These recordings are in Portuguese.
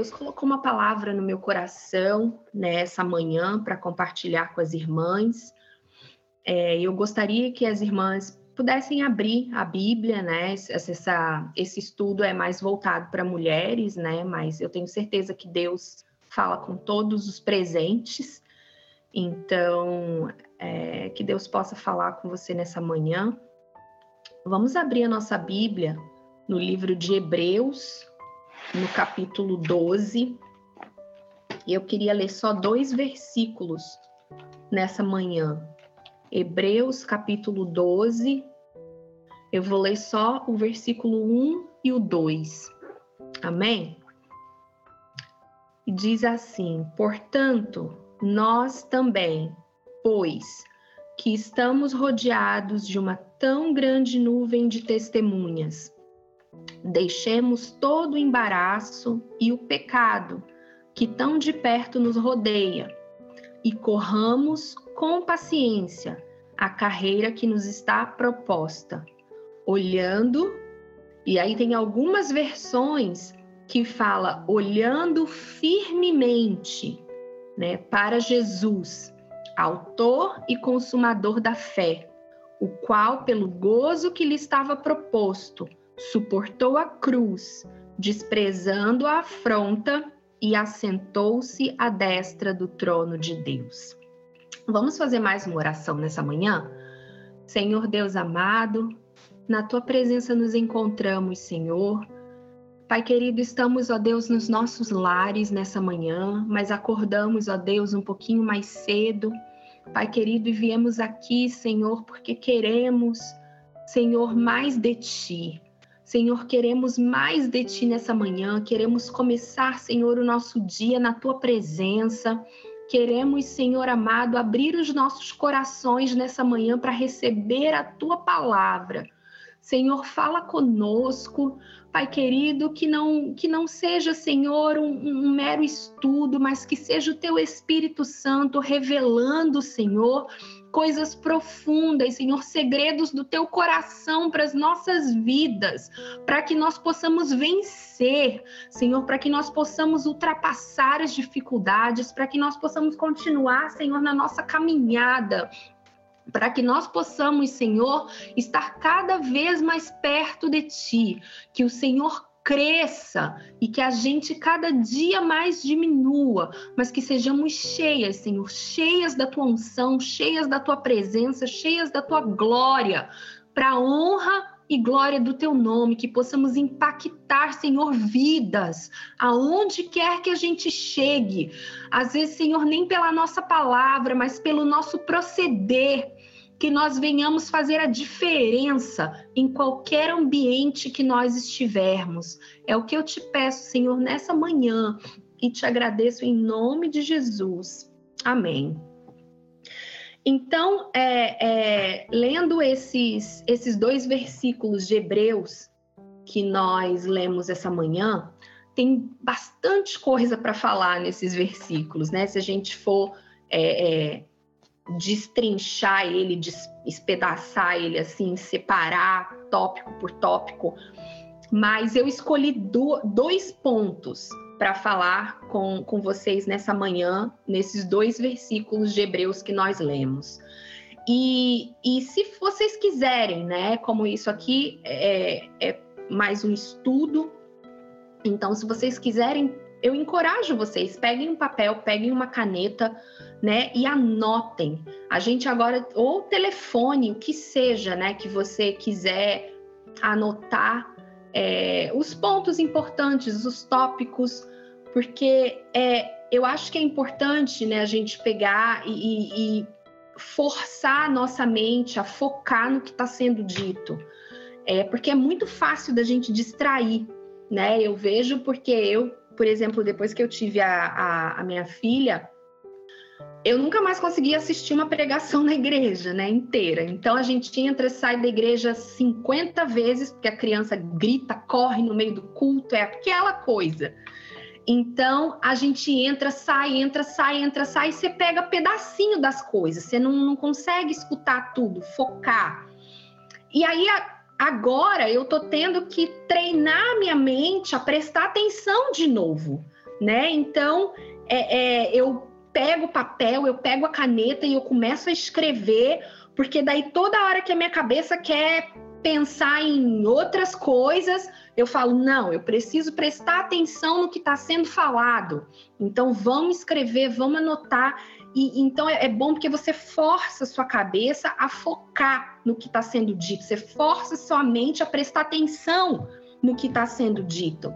Deus colocou uma palavra no meu coração nessa né, manhã para compartilhar com as irmãs. É, eu gostaria que as irmãs pudessem abrir a Bíblia, né? Essa, esse estudo é mais voltado para mulheres, né? Mas eu tenho certeza que Deus fala com todos os presentes. Então, é, que Deus possa falar com você nessa manhã. Vamos abrir a nossa Bíblia no livro de Hebreus, no capítulo 12. E eu queria ler só dois versículos nessa manhã. Hebreus, capítulo 12. Eu vou ler só o versículo 1 e o 2. Amém? E diz assim: Portanto, nós também, pois que estamos rodeados de uma tão grande nuvem de testemunhas, Deixemos todo o embaraço e o pecado que tão de perto nos rodeia e corramos com paciência a carreira que nos está proposta, olhando, e aí tem algumas versões que fala olhando firmemente, né, para Jesus, autor e consumador da fé, o qual pelo gozo que lhe estava proposto, suportou a cruz, desprezando a afronta e assentou-se à destra do trono de Deus. Vamos fazer mais uma oração nessa manhã? Senhor Deus amado, na tua presença nos encontramos, Senhor. Pai querido, estamos, ó Deus, nos nossos lares nessa manhã, mas acordamos, ó Deus, um pouquinho mais cedo. Pai querido, e viemos aqui, Senhor, porque queremos, Senhor, mais de ti. Senhor, queremos mais de Ti nessa manhã, queremos começar, Senhor, o nosso dia na Tua presença. Queremos, Senhor amado, abrir os nossos corações nessa manhã para receber a Tua palavra. Senhor, fala conosco, Pai querido, que não que não seja, Senhor, um, um, mero estudo, mas que seja o Teu Espírito Santo revelando, Senhor, coisas profundas, Senhor, segredos do teu coração para as nossas vidas, para que nós possamos vencer, Senhor, para que nós possamos ultrapassar as dificuldades, para que nós possamos continuar, Senhor, na nossa caminhada, para que nós possamos, Senhor, estar cada vez mais perto de Ti, que o Senhor cresça e que a gente cada dia mais diminua, mas que sejamos cheias, Senhor, cheias da tua unção, cheias da tua presença, cheias da tua glória, para honra e glória do teu nome, que possamos impactar, Senhor, vidas, aonde quer que a gente chegue. Às vezes, Senhor, nem pela nossa palavra, mas pelo nosso proceder que nós venhamos fazer a diferença em qualquer ambiente que nós estivermos. É o que eu te peço, Senhor, nessa manhã e te agradeço em nome de Jesus. Amém. Então, é, é, lendo esses, esses dois versículos de Hebreus que nós lemos essa manhã, tem bastante coisa para falar nesses versículos, né? Se a gente for é, é destrinchar ele, despedaçar ele, assim, separar tópico por tópico. Mas eu escolhi do, dois pontos para falar com, com vocês nessa manhã, nesses dois versículos de Hebreus que nós lemos. E, e se vocês quiserem, né, como isso aqui é, é mais um estudo, então se vocês quiserem eu encorajo vocês, peguem um papel, peguem uma caneta, né, e anotem. A gente agora, ou telefone, o que seja, né, que você quiser anotar é, os pontos importantes, os tópicos, porque é, eu acho que é importante, né, a gente pegar e, e forçar a nossa mente a focar no que está sendo dito. É, porque é muito fácil da gente distrair, né? Eu vejo porque eu por exemplo, depois que eu tive a, a, a minha filha, eu nunca mais consegui assistir uma pregação na igreja, né, inteira. Então a gente entra e sai da igreja 50 vezes, porque a criança grita, corre no meio do culto, é aquela coisa. Então a gente entra, sai, entra, sai, entra, sai, e você pega pedacinho das coisas, você não, não consegue escutar tudo, focar. E aí Agora eu tô tendo que treinar minha mente a prestar atenção de novo, né? Então, é, é, eu pego o papel, eu pego a caneta e eu começo a escrever, porque daí toda hora que a minha cabeça quer pensar em outras coisas, eu falo, não, eu preciso prestar atenção no que está sendo falado. Então, vamos escrever, vamos anotar. E então é, é bom porque você força sua cabeça a focar no que está sendo dito, você força sua mente a prestar atenção no que está sendo dito.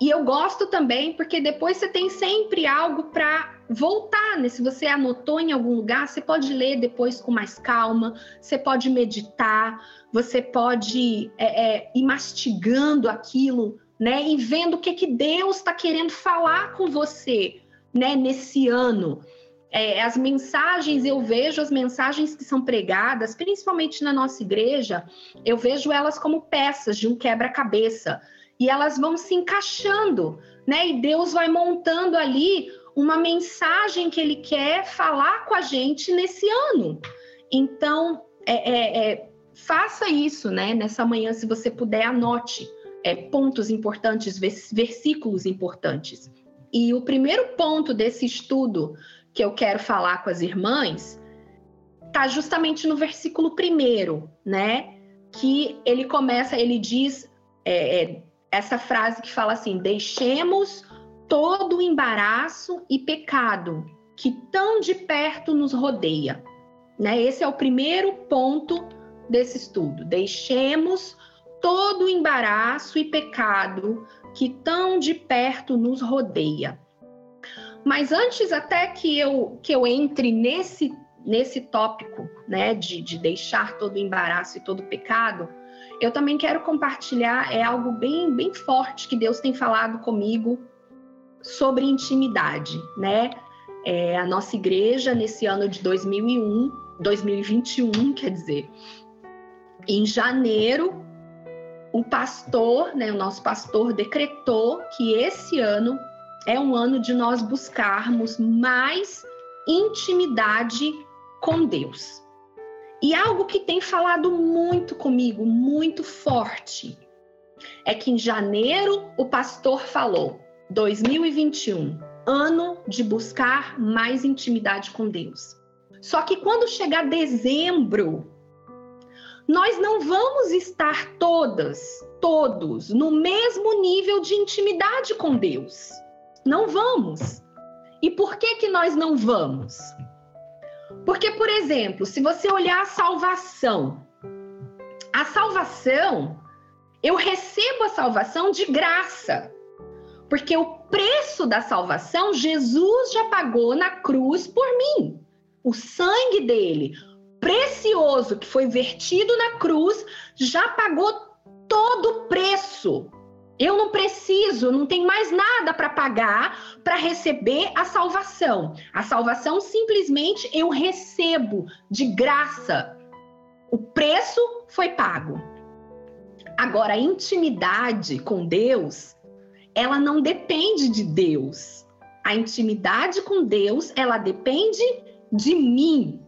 E eu gosto também porque depois você tem sempre algo para voltar, né? Se você anotou em algum lugar, você pode ler depois com mais calma, você pode meditar, você pode é, é, ir mastigando aquilo, né? E vendo o que, que Deus está querendo falar com você, né? Nesse ano. É, as mensagens, eu vejo as mensagens que são pregadas, principalmente na nossa igreja, eu vejo elas como peças de um quebra-cabeça. E elas vão se encaixando, né? E Deus vai montando ali uma mensagem que Ele quer falar com a gente nesse ano. Então, é, é, é, faça isso, né? Nessa manhã, se você puder, anote é, pontos importantes, versículos importantes. E o primeiro ponto desse estudo que eu quero falar com as irmãs está justamente no versículo primeiro, né? Que ele começa, ele diz é, é, essa frase que fala assim: deixemos todo o embaraço e pecado que tão de perto nos rodeia. Né? Esse é o primeiro ponto desse estudo. Deixemos todo o embaraço e pecado que tão de perto nos rodeia. Mas antes até que eu, que eu entre nesse, nesse tópico, né, de, de deixar todo o embaraço e todo o pecado, eu também quero compartilhar é algo bem, bem forte que Deus tem falado comigo sobre intimidade, né? É, a nossa igreja nesse ano de 2001, 2021, quer dizer, em janeiro, o pastor, né, o nosso pastor decretou que esse ano é um ano de nós buscarmos mais intimidade com Deus. E algo que tem falado muito comigo, muito forte, é que em janeiro o pastor falou: 2021, ano de buscar mais intimidade com Deus. Só que quando chegar dezembro, nós não vamos estar todas, todos, no mesmo nível de intimidade com Deus. Não vamos. E por que que nós não vamos? Porque, por exemplo, se você olhar a salvação, a salvação, eu recebo a salvação de graça. Porque o preço da salvação, Jesus já pagou na cruz por mim. O sangue dele, precioso, que foi vertido na cruz, já pagou todo o preço. Eu não preciso, não tem mais nada para pagar para receber a salvação. A salvação simplesmente eu recebo de graça. O preço foi pago. Agora, a intimidade com Deus, ela não depende de Deus. A intimidade com Deus, ela depende de mim.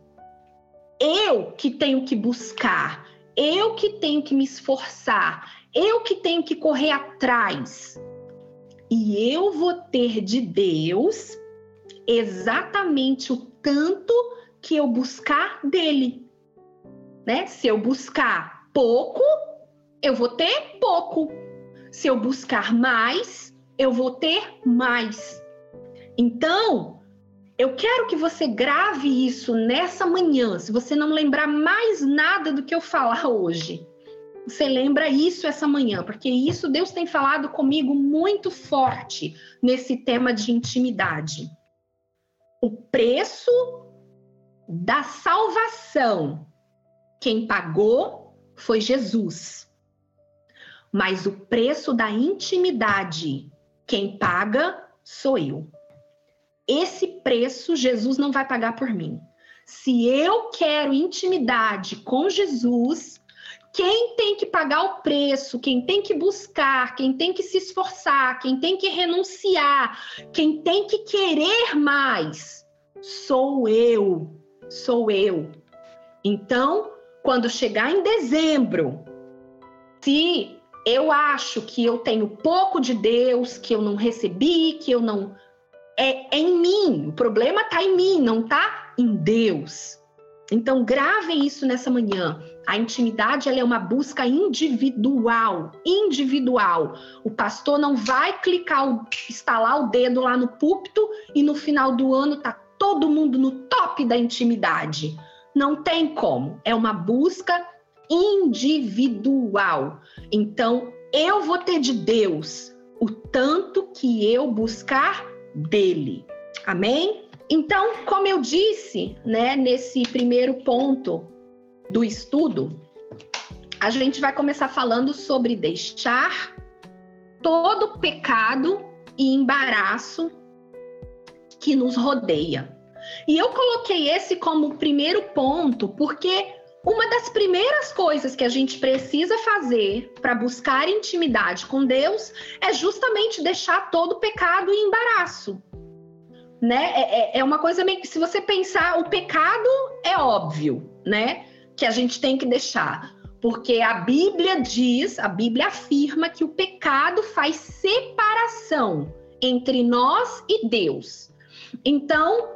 Eu que tenho que buscar, eu que tenho que me esforçar, eu que tenho que correr atrás. E eu vou ter de Deus exatamente o tanto que eu buscar dele. Né? Se eu buscar pouco, eu vou ter pouco. Se eu buscar mais, eu vou ter mais. Então, eu quero que você grave isso nessa manhã, se você não lembrar mais nada do que eu falar hoje. Você lembra isso essa manhã, porque isso Deus tem falado comigo muito forte nesse tema de intimidade. O preço da salvação, quem pagou foi Jesus. Mas o preço da intimidade, quem paga sou eu. Esse preço Jesus não vai pagar por mim. Se eu quero intimidade com Jesus, quem tem que pagar o preço, quem tem que buscar, quem tem que se esforçar, quem tem que renunciar, quem tem que querer mais, sou eu. Sou eu. Então, quando chegar em dezembro, se eu acho que eu tenho pouco de Deus, que eu não recebi, que eu não. É, é em mim. O problema está em mim, não está em Deus. Então, gravem isso nessa manhã. A intimidade é uma busca individual, individual. O pastor não vai clicar, instalar o dedo lá no púlpito e no final do ano tá todo mundo no top da intimidade. Não tem como. É uma busca individual. Então, eu vou ter de Deus o tanto que eu buscar dele. Amém? Então, como eu disse, né, nesse primeiro ponto do estudo, a gente vai começar falando sobre deixar todo pecado e embaraço que nos rodeia. E eu coloquei esse como primeiro ponto porque uma das primeiras coisas que a gente precisa fazer para buscar intimidade com Deus é justamente deixar todo pecado e embaraço né? É, é, é uma coisa meio que se você pensar, o pecado é óbvio, né? Que a gente tem que deixar. Porque a Bíblia diz, a Bíblia afirma que o pecado faz separação entre nós e Deus. Então,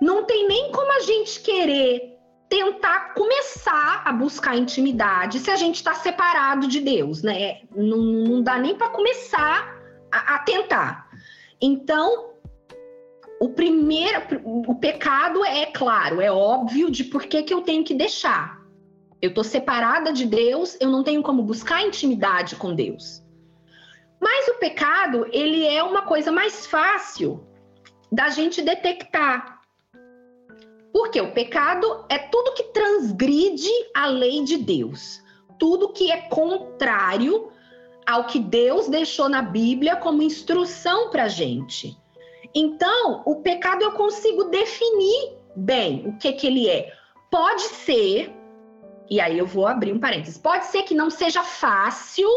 não tem nem como a gente querer tentar começar a buscar intimidade se a gente está separado de Deus, né? Não, não dá nem para começar a, a tentar. Então, o primeiro, o pecado é claro, é óbvio de por que, que eu tenho que deixar. Eu estou separada de Deus, eu não tenho como buscar intimidade com Deus. Mas o pecado, ele é uma coisa mais fácil da gente detectar. Porque o pecado é tudo que transgride a lei de Deus. Tudo que é contrário ao que Deus deixou na Bíblia como instrução para gente. Então, o pecado eu consigo definir bem o que, que ele é. Pode ser, e aí eu vou abrir um parênteses, pode ser que não seja fácil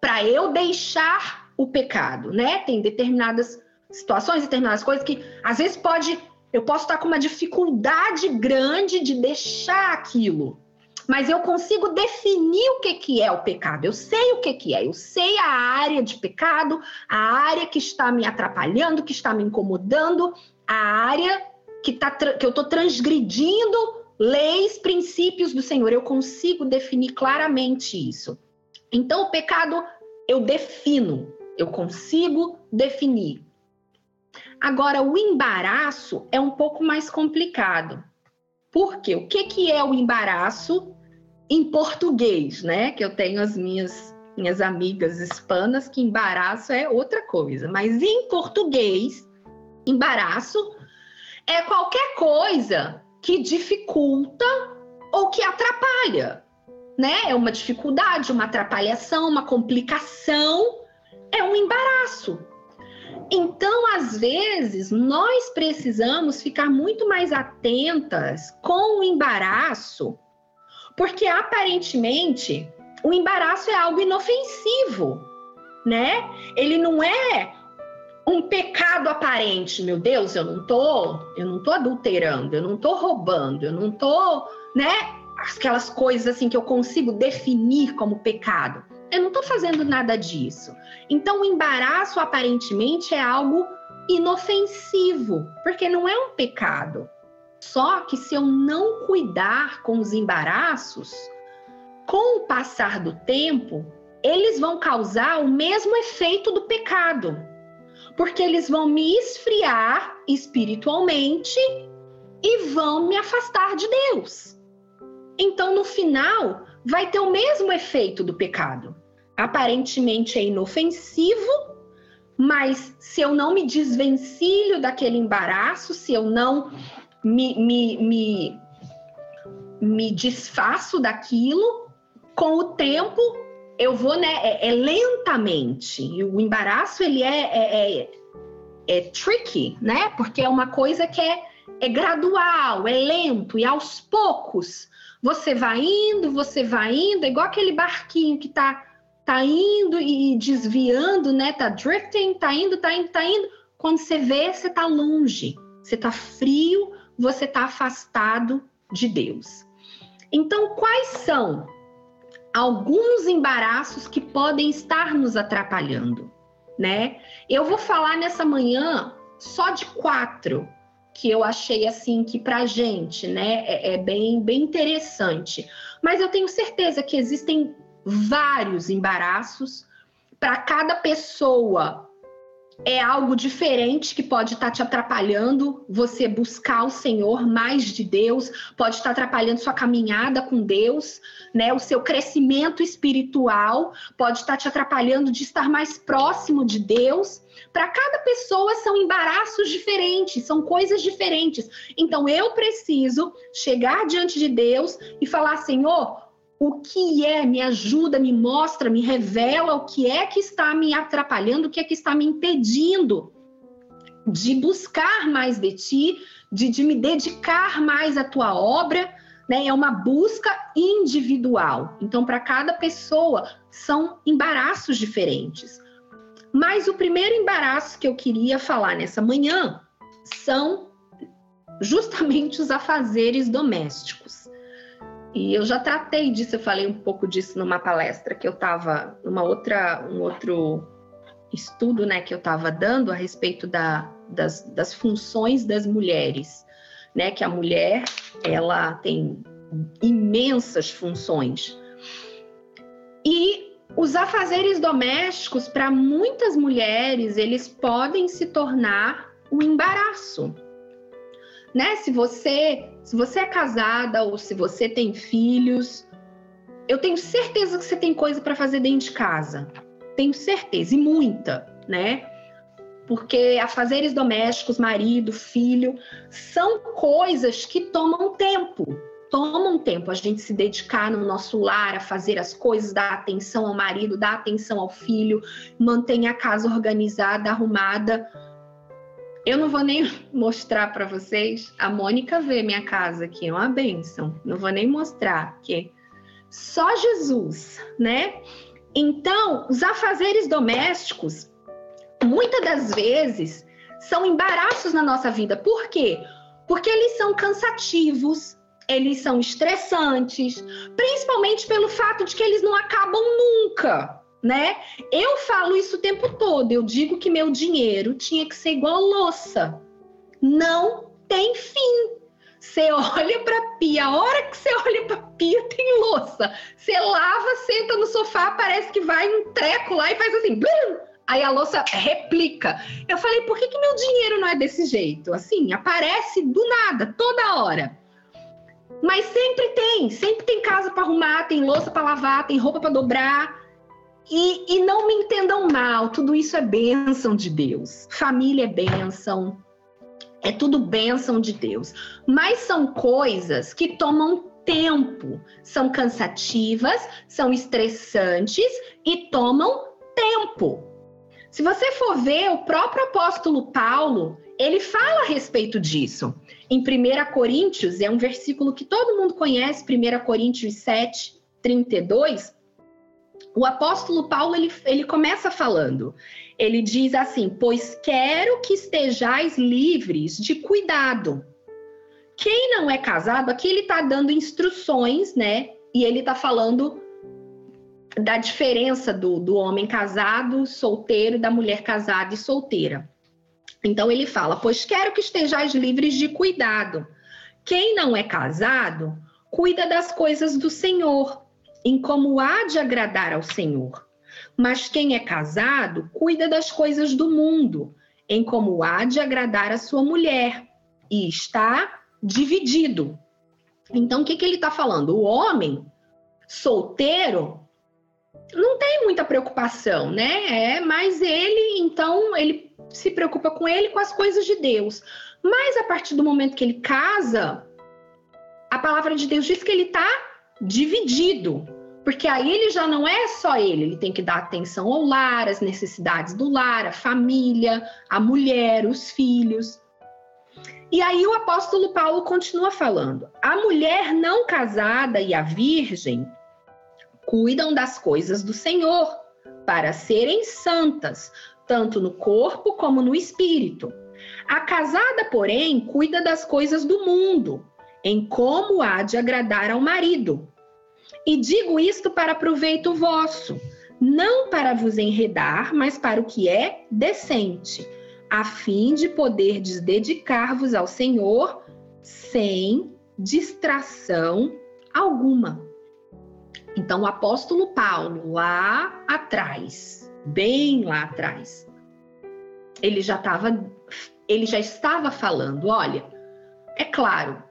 para eu deixar o pecado, né? Tem determinadas situações, determinadas coisas que às vezes pode, eu posso estar com uma dificuldade grande de deixar aquilo mas eu consigo definir o que, que é o pecado. Eu sei o que, que é, eu sei a área de pecado, a área que está me atrapalhando, que está me incomodando, a área que, tá, que eu estou transgredindo leis, princípios do Senhor. Eu consigo definir claramente isso. Então, o pecado eu defino, eu consigo definir. Agora, o embaraço é um pouco mais complicado. Por quê? O que, que é o embaraço em português, né? Que eu tenho as minhas minhas amigas hispanas que embaraço é outra coisa, mas em português, embaraço é qualquer coisa que dificulta ou que atrapalha, né? É uma dificuldade, uma atrapalhação, uma complicação, é um embaraço. Então, às vezes, nós precisamos ficar muito mais atentas com o embaraço porque aparentemente o embaraço é algo inofensivo, né? Ele não é um pecado aparente, meu Deus, eu não tô, eu não tô adulterando, eu não tô roubando, eu não tô, né? Aquelas coisas assim que eu consigo definir como pecado. Eu não tô fazendo nada disso. Então o embaraço aparentemente é algo inofensivo, porque não é um pecado. Só que se eu não cuidar com os embaraços, com o passar do tempo, eles vão causar o mesmo efeito do pecado. Porque eles vão me esfriar espiritualmente e vão me afastar de Deus. Então, no final, vai ter o mesmo efeito do pecado. Aparentemente é inofensivo, mas se eu não me desvencilho daquele embaraço, se eu não me, me, me, me desfaço daquilo, com o tempo eu vou, né, é, é lentamente. E o embaraço, ele é, é, é, é, tricky, né? Porque é uma coisa que é, é gradual, é lento, e aos poucos você vai indo, você vai indo, é igual aquele barquinho que tá, tá indo e desviando, né? Tá drifting, tá indo, tá indo, tá indo. Quando você vê, você tá longe, você tá frio, você está afastado de Deus. Então, quais são alguns embaraços que podem estar nos atrapalhando, né? Eu vou falar nessa manhã só de quatro que eu achei assim que para gente, né, é, é bem bem interessante. Mas eu tenho certeza que existem vários embaraços para cada pessoa é algo diferente que pode estar te atrapalhando você buscar o Senhor mais de Deus, pode estar atrapalhando sua caminhada com Deus, né? O seu crescimento espiritual pode estar te atrapalhando de estar mais próximo de Deus. Para cada pessoa são embaraços diferentes, são coisas diferentes. Então eu preciso chegar diante de Deus e falar: Senhor, o que é, me ajuda, me mostra, me revela o que é que está me atrapalhando, o que é que está me impedindo de buscar mais de ti, de, de me dedicar mais à tua obra, né? É uma busca individual. Então, para cada pessoa, são embaraços diferentes. Mas o primeiro embaraço que eu queria falar nessa manhã são justamente os afazeres domésticos. E eu já tratei disso, eu falei um pouco disso numa palestra que eu estava, numa outra, um outro estudo, né, que eu estava dando a respeito da, das, das funções das mulheres, né, que a mulher ela tem imensas funções. E os afazeres domésticos, para muitas mulheres, eles podem se tornar um embaraço. Né? Se você se você é casada ou se você tem filhos, eu tenho certeza que você tem coisa para fazer dentro de casa. Tenho certeza, e muita, né? Porque afazeres domésticos, marido, filho, são coisas que tomam tempo. Tomam tempo a gente se dedicar no nosso lar, a fazer as coisas, dar atenção ao marido, dar atenção ao filho, manter a casa organizada, arrumada eu não vou nem mostrar para vocês. A Mônica vê minha casa aqui, é uma benção. Não vou nem mostrar, porque só Jesus, né? Então, os afazeres domésticos, muitas das vezes, são embaraços na nossa vida. Por quê? Porque eles são cansativos, eles são estressantes, principalmente pelo fato de que eles não acabam nunca né? Eu falo isso o tempo todo. Eu digo que meu dinheiro tinha que ser igual louça. Não tem fim. Você olha para pia, a hora que você olha para pia tem louça. Você lava, senta no sofá, parece que vai um treco lá e faz assim, blum! aí a louça replica. Eu falei, por que, que meu dinheiro não é desse jeito? Assim, aparece do nada, toda hora. Mas sempre tem, sempre tem casa para arrumar, tem louça para lavar, tem roupa para dobrar. E, e não me entendam mal, tudo isso é bênção de Deus. Família é bênção, é tudo bênção de Deus. Mas são coisas que tomam tempo, são cansativas, são estressantes e tomam tempo. Se você for ver, o próprio apóstolo Paulo, ele fala a respeito disso. Em 1 Coríntios, é um versículo que todo mundo conhece, 1 Coríntios 7, 32, o apóstolo Paulo ele, ele começa falando, ele diz assim: Pois quero que estejais livres de cuidado. Quem não é casado, aqui ele está dando instruções, né? E ele está falando da diferença do, do homem casado, solteiro, da mulher casada e solteira. Então ele fala: Pois quero que estejais livres de cuidado. Quem não é casado, cuida das coisas do Senhor em como há de agradar ao Senhor. Mas quem é casado cuida das coisas do mundo, em como há de agradar a sua mulher, e está dividido. Então, o que, que ele está falando? O homem solteiro não tem muita preocupação, né? É, mas ele, então, ele se preocupa com ele, com as coisas de Deus. Mas a partir do momento que ele casa, a palavra de Deus diz que ele está dividido. Porque aí ele já não é só ele, ele tem que dar atenção ao lar, às necessidades do lar, a família, a mulher, os filhos. E aí o apóstolo Paulo continua falando: a mulher não casada e a virgem cuidam das coisas do Senhor, para serem santas, tanto no corpo como no espírito. A casada, porém, cuida das coisas do mundo, em como há de agradar ao marido. E digo isto para proveito vosso, não para vos enredar, mas para o que é decente, a fim de poder dedicar-vos ao Senhor sem distração alguma. Então, o apóstolo Paulo, lá atrás, bem lá atrás, ele já estava, ele já estava falando, olha, é claro,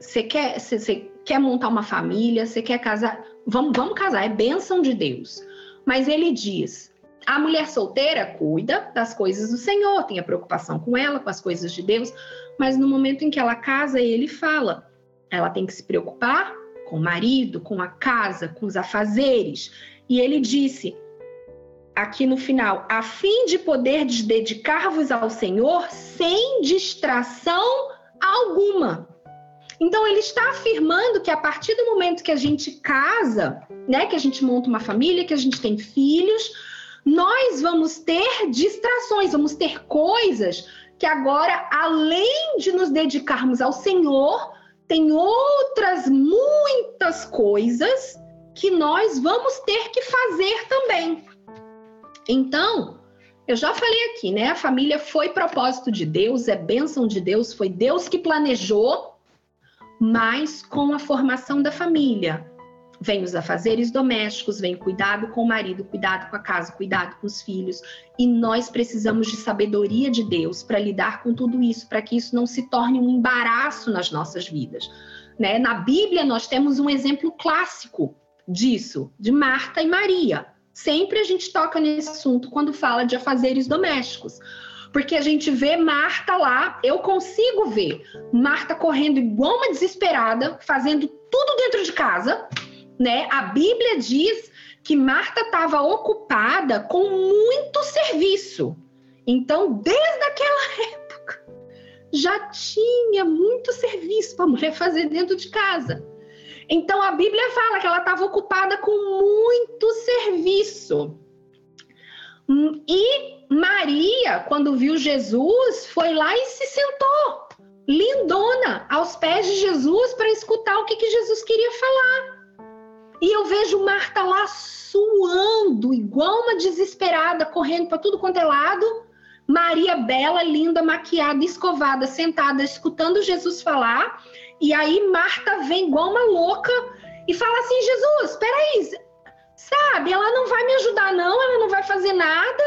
você quer, cê, quer montar uma família, você quer casar, vamos, vamos casar, é bênção de Deus. Mas ele diz, a mulher solteira cuida das coisas do Senhor, tem a preocupação com ela, com as coisas de Deus, mas no momento em que ela casa, ele fala, ela tem que se preocupar com o marido, com a casa, com os afazeres. E ele disse: aqui no final, a fim de poder dedicar-vos ao Senhor sem distração alguma. Então ele está afirmando que a partir do momento que a gente casa, né, que a gente monta uma família, que a gente tem filhos, nós vamos ter distrações, vamos ter coisas que agora, além de nos dedicarmos ao Senhor, tem outras muitas coisas que nós vamos ter que fazer também. Então, eu já falei aqui, né? A família foi propósito de Deus, é bênção de Deus, foi Deus que planejou, mas com a formação da família. Vem os afazeres domésticos, vem cuidado com o marido, cuidado com a casa, cuidado com os filhos. E nós precisamos de sabedoria de Deus para lidar com tudo isso, para que isso não se torne um embaraço nas nossas vidas. Né? Na Bíblia, nós temos um exemplo clássico disso, de Marta e Maria. Sempre a gente toca nesse assunto quando fala de afazeres domésticos. Porque a gente vê Marta lá, eu consigo ver Marta correndo igual uma desesperada, fazendo tudo dentro de casa, né? A Bíblia diz que Marta estava ocupada com muito serviço. Então, desde aquela época, já tinha muito serviço para a mulher fazer dentro de casa. Então a Bíblia fala que ela estava ocupada com muito serviço. E Maria, quando viu Jesus, foi lá e se sentou, lindona, aos pés de Jesus para escutar o que, que Jesus queria falar. E eu vejo Marta lá suando, igual uma desesperada, correndo para tudo quanto é lado. Maria bela, linda, maquiada, escovada, sentada, escutando Jesus falar. E aí Marta vem igual uma louca e fala assim: Jesus, peraí, sabe, ela não vai me ajudar, não, ela não vai fazer nada.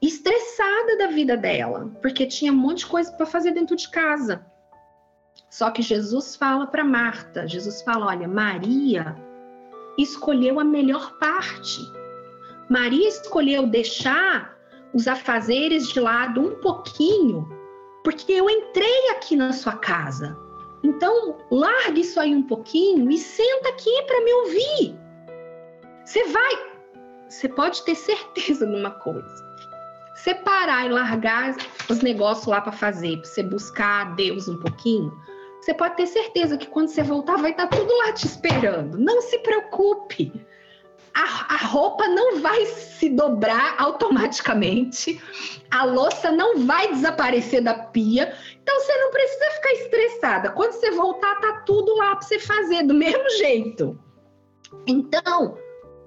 Estressada da vida dela, porque tinha um monte de coisa para fazer dentro de casa. Só que Jesus fala para Marta: Jesus fala, olha, Maria escolheu a melhor parte. Maria escolheu deixar os afazeres de lado um pouquinho, porque eu entrei aqui na sua casa. Então, largue isso aí um pouquinho e senta aqui para me ouvir. Você vai, você pode ter certeza numa coisa. Você parar e largar os negócios lá para fazer, para você buscar a Deus um pouquinho, você pode ter certeza que quando você voltar vai estar tá tudo lá te esperando. Não se preocupe. A, a, roupa não vai se dobrar automaticamente, a louça não vai desaparecer da pia então você não precisa ficar estressada. Quando você voltar, tá tudo lá para você fazer do mesmo jeito. Então,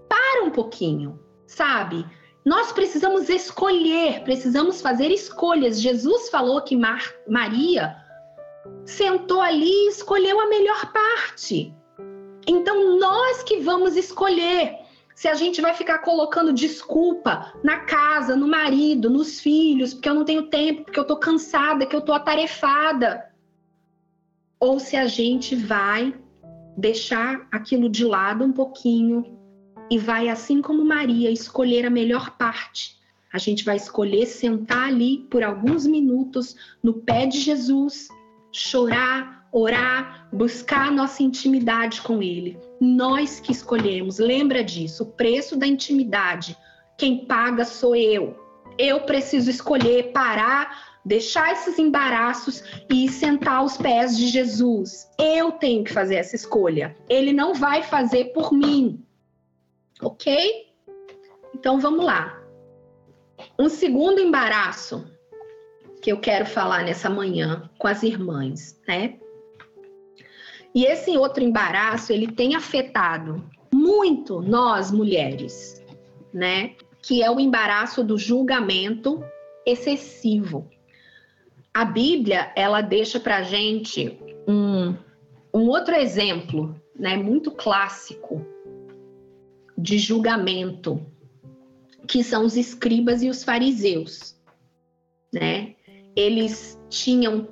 para um pouquinho, sabe? Nós precisamos escolher, precisamos fazer escolhas. Jesus falou que Mar Maria sentou ali e escolheu a melhor parte. Então, nós que vamos escolher se a gente vai ficar colocando desculpa na casa, no marido, nos filhos, porque eu não tenho tempo, porque eu tô cansada, que eu tô atarefada. Ou se a gente vai deixar aquilo de lado um pouquinho e vai, assim como Maria, escolher a melhor parte. A gente vai escolher sentar ali por alguns minutos no pé de Jesus, chorar, orar, buscar a nossa intimidade com Ele. Nós que escolhemos, lembra disso, o preço da intimidade, quem paga sou eu. Eu preciso escolher parar, deixar esses embaraços e sentar aos pés de Jesus. Eu tenho que fazer essa escolha. Ele não vai fazer por mim. Ok? Então vamos lá. Um segundo embaraço que eu quero falar nessa manhã com as irmãs, né? E esse outro embaraço, ele tem afetado muito nós mulheres, né? Que é o embaraço do julgamento excessivo. A Bíblia, ela deixa pra gente um, um outro exemplo, né, muito clássico de julgamento, que são os escribas e os fariseus, né? Eles tinham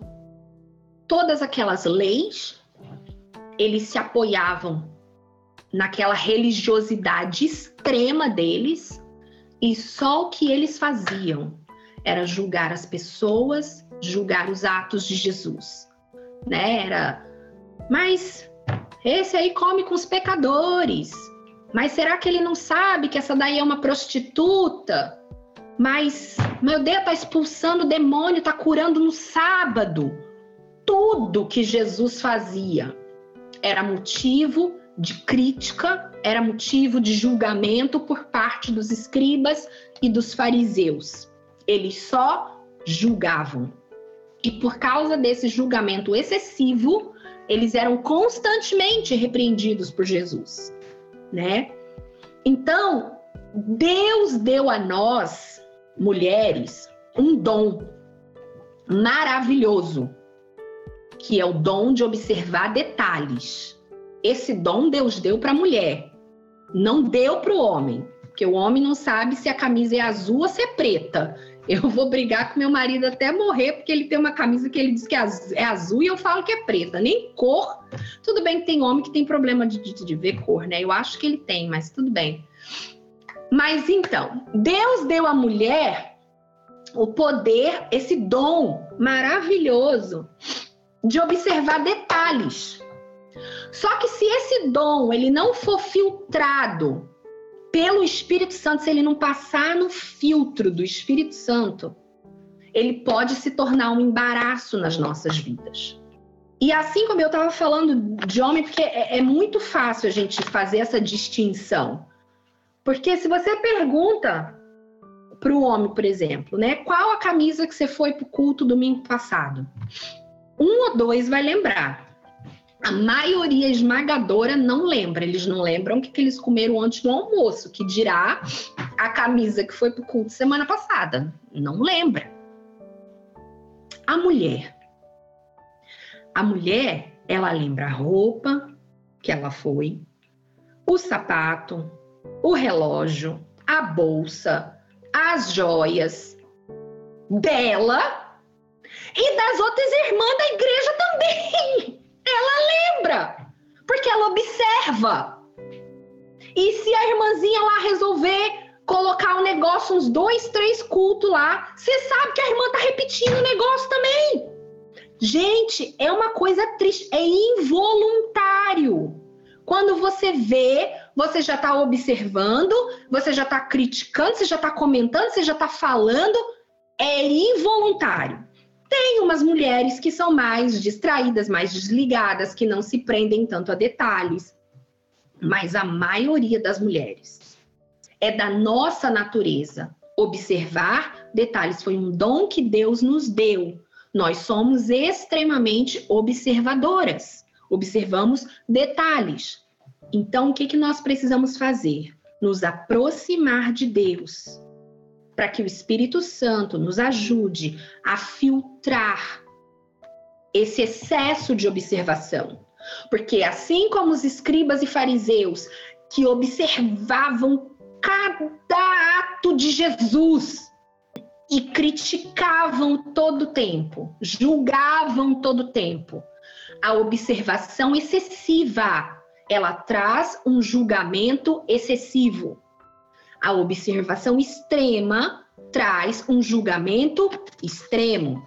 todas aquelas leis, eles se apoiavam naquela religiosidade extrema deles, e só o que eles faziam era julgar as pessoas, julgar os atos de Jesus, né? Era, mas esse aí come com os pecadores. Mas será que ele não sabe que essa daí é uma prostituta? Mas meu Deus, tá expulsando o demônio, tá curando no sábado. Tudo que Jesus fazia era motivo de crítica, era motivo de julgamento por parte dos escribas e dos fariseus. Eles só julgavam. E por causa desse julgamento excessivo, eles eram constantemente repreendidos por Jesus, né? Então, Deus deu a nós, mulheres, um dom maravilhoso, que é o dom de observar detalhes. Esse dom Deus deu para a mulher, não deu para o homem, porque o homem não sabe se a camisa é azul ou se é preta. Eu vou brigar com meu marido até morrer, porque ele tem uma camisa que ele diz que é, é azul e eu falo que é preta. Nem cor. Tudo bem que tem homem que tem problema de, de, de ver cor, né? Eu acho que ele tem, mas tudo bem. Mas então, Deus deu à mulher o poder, esse dom maravilhoso de observar detalhes. Só que se esse dom ele não for filtrado pelo Espírito Santo, se ele não passar no filtro do Espírito Santo, ele pode se tornar um embaraço nas nossas vidas. E assim como eu estava falando de homem, porque é, é, muito fácil a gente fazer essa distinção. Porque se você pergunta para o homem, por exemplo, né, qual a camisa que você foi para o culto domingo passado? Um ou dois vai lembrar. A maioria esmagadora não lembra. Eles não lembram o que, que eles comeram antes do almoço, que dirá a camisa que foi pro culto semana passada. Não lembra. A mulher. A mulher, ela lembra a roupa que ela foi, o sapato, o relógio, a bolsa, as joias dela e das outras irmãs da igreja também. Ela lembra, porque ela observa. E se a irmãzinha lá resolver colocar o um negócio, uns dois, três cultos lá, você sabe que a irmã tá repetindo o negócio também. Gente, é uma coisa triste, é involuntário. Quando você vê, você já está observando, você já está criticando, você já está comentando, você já está falando, é involuntário. Tem umas mulheres que são mais distraídas, mais desligadas, que não se prendem tanto a detalhes. Mas a maioria das mulheres é da nossa natureza observar detalhes. Foi um dom que Deus nos deu. Nós somos extremamente observadoras. Observamos detalhes. Então, o que, que nós precisamos fazer? Nos aproximar de Deus, para que o Espírito Santo nos ajude a filtrar esse excesso de observação. Porque assim como os escribas e fariseus que observavam cada ato de Jesus e criticavam todo o tempo, julgavam todo o tempo, a observação excessiva, ela traz um julgamento excessivo. A observação extrema traz um julgamento extremo.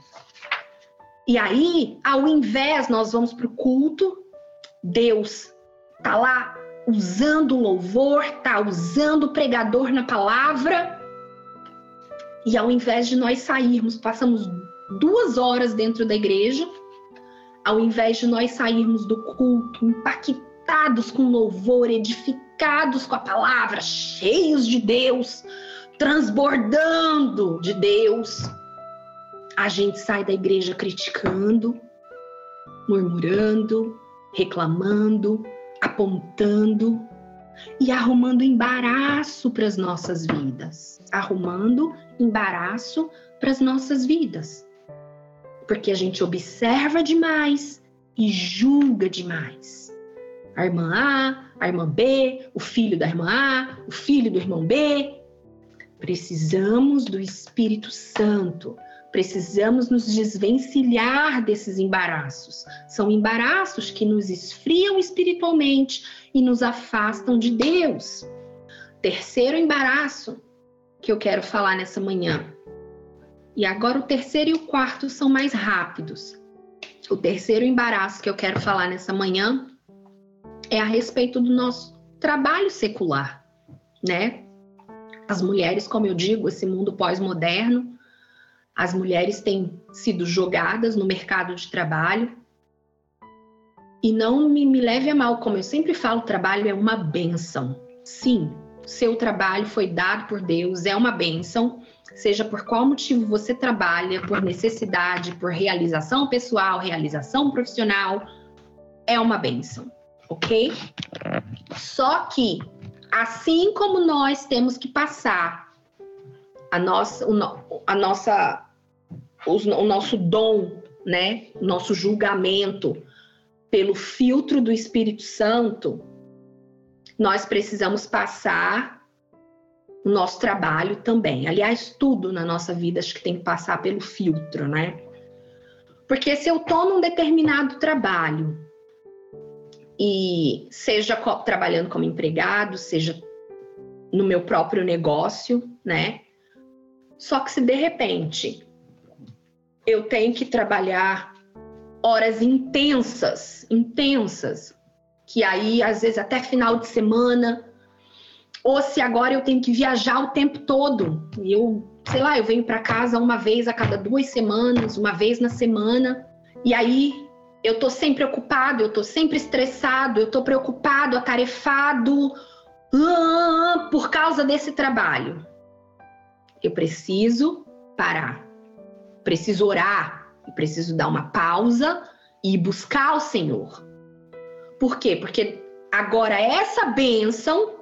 E aí, ao invés, nós vamos para o culto, Deus tá lá usando o louvor, tá usando o pregador na palavra, e ao invés de nós sairmos, passamos duas horas dentro da igreja, ao invés de nós sairmos do culto impactados com louvor, edificados, com a palavra, cheios de Deus, transbordando de Deus. A gente sai da igreja criticando, murmurando, reclamando, apontando e arrumando embaraço para as nossas vidas. Arrumando embaraço para as nossas vidas. Porque a gente observa demais e julga demais. A irmã A, a irmã B, o filho da irmã A, o filho do irmão B. Precisamos do Espírito Santo Precisamos nos desvencilhar desses embaraços. São embaraços que nos esfriam espiritualmente e nos afastam de Deus. Terceiro embaraço que eu quero falar nessa manhã. E agora o terceiro e o quarto são mais rápidos. O terceiro embaraço que eu quero falar nessa manhã é a respeito do nosso trabalho secular, né? As mulheres, como eu digo, esse mundo pós-moderno, as mulheres têm sido jogadas no mercado de trabalho. E não me, me leve a mal, como eu sempre falo, trabalho é uma benção. Sim, seu trabalho foi dado por Deus, é uma benção, seja por qual motivo você trabalha, por necessidade, por realização pessoal, realização profissional, é uma benção, ok? Só que, assim como nós temos que passar a nossa, a nossa o nosso dom, né, o nosso julgamento pelo filtro do Espírito Santo, nós precisamos passar o nosso trabalho também. Aliás, tudo na nossa vida acho que tem que passar pelo filtro, né? Porque se eu estou num determinado trabalho, e seja trabalhando como empregado, seja no meu próprio negócio, né? Só que se de repente eu tenho que trabalhar horas intensas, intensas, que aí às vezes até final de semana, ou se agora eu tenho que viajar o tempo todo, eu, sei lá, eu venho para casa uma vez a cada duas semanas, uma vez na semana, e aí eu tô sempre ocupado, eu tô sempre estressado, eu tô preocupado, atarefado, por causa desse trabalho. Eu preciso parar preciso orar, preciso dar uma pausa e buscar o Senhor. Por quê? Porque agora essa bênção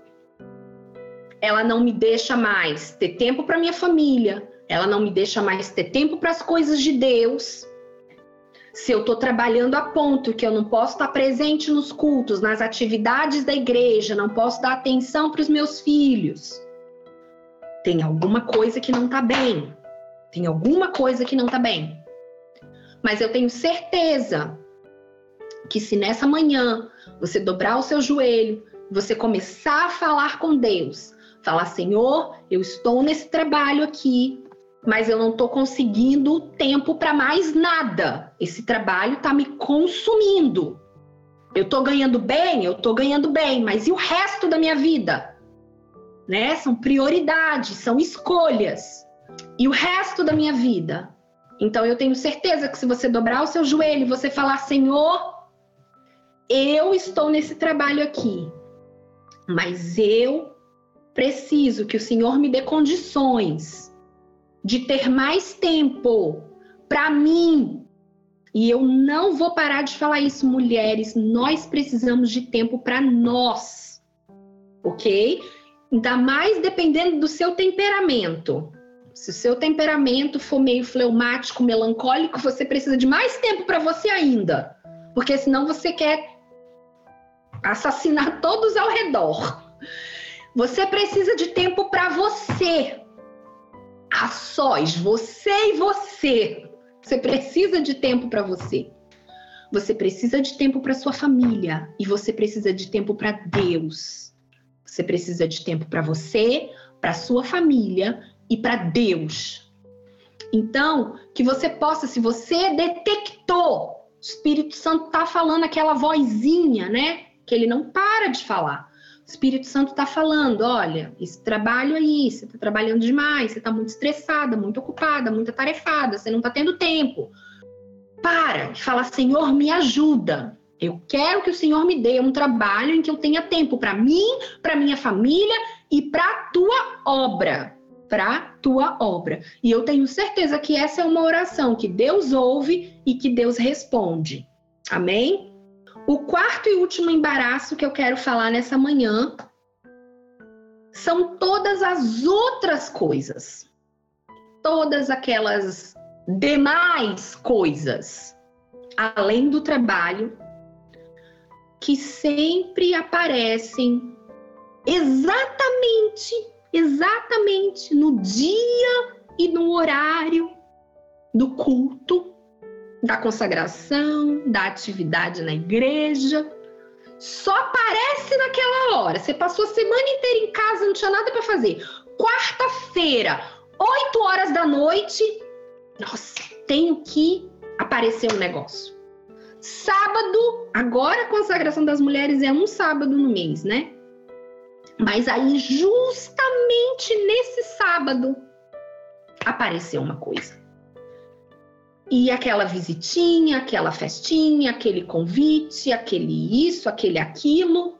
ela não me deixa mais ter tempo para minha família, ela não me deixa mais ter tempo para as coisas de Deus. Se eu estou trabalhando a ponto que eu não posso estar presente nos cultos, nas atividades da igreja, não posso dar atenção para os meus filhos, tem alguma coisa que não está bem. Tem alguma coisa que não está bem. Mas eu tenho certeza que se nessa manhã você dobrar o seu joelho, você começar a falar com Deus, falar: Senhor, eu estou nesse trabalho aqui, mas eu não estou conseguindo tempo para mais nada. Esse trabalho está me consumindo. Eu estou ganhando bem, eu estou ganhando bem, mas e o resto da minha vida? Né? São prioridades, são escolhas e o resto da minha vida. Então eu tenho certeza que se você dobrar o seu joelho e você falar, Senhor, eu estou nesse trabalho aqui, mas eu preciso que o Senhor me dê condições de ter mais tempo para mim. E eu não vou parar de falar isso, mulheres. Nós precisamos de tempo para nós, ok? Ainda mais dependendo do seu temperamento. Se o seu temperamento for meio fleumático, melancólico, você precisa de mais tempo para você ainda. Porque senão você quer assassinar todos ao redor. Você precisa de tempo para você. A sós, você e você. Você precisa de tempo para você. Você precisa de tempo para sua família e você precisa de tempo para Deus. Você precisa de tempo para você, para sua família e para Deus. Então, que você possa, se você detectou, o Espírito Santo está falando aquela vozinha, né? Que ele não para de falar. Espírito Santo está falando: olha, esse trabalho aí, você está trabalhando demais, você está muito estressada, muito ocupada, muito atarefada, você não está tendo tempo. Para e fala: Senhor, me ajuda. Eu quero que o Senhor me dê um trabalho em que eu tenha tempo para mim, para minha família e para a tua obra para tua obra. E eu tenho certeza que essa é uma oração que Deus ouve e que Deus responde. Amém? O quarto e último embaraço que eu quero falar nessa manhã são todas as outras coisas. Todas aquelas demais coisas, além do trabalho, que sempre aparecem exatamente, exatamente no dia e no horário do culto, da consagração, da atividade na igreja. Só aparece naquela hora. Você passou a semana inteira em casa, não tinha nada para fazer. Quarta-feira, 8 horas da noite, nossa, tenho que aparecer um negócio. Sábado, agora a consagração das mulheres é um sábado no mês, né? Mas aí, justamente nesse sábado, apareceu uma coisa. E aquela visitinha, aquela festinha, aquele convite, aquele isso, aquele aquilo.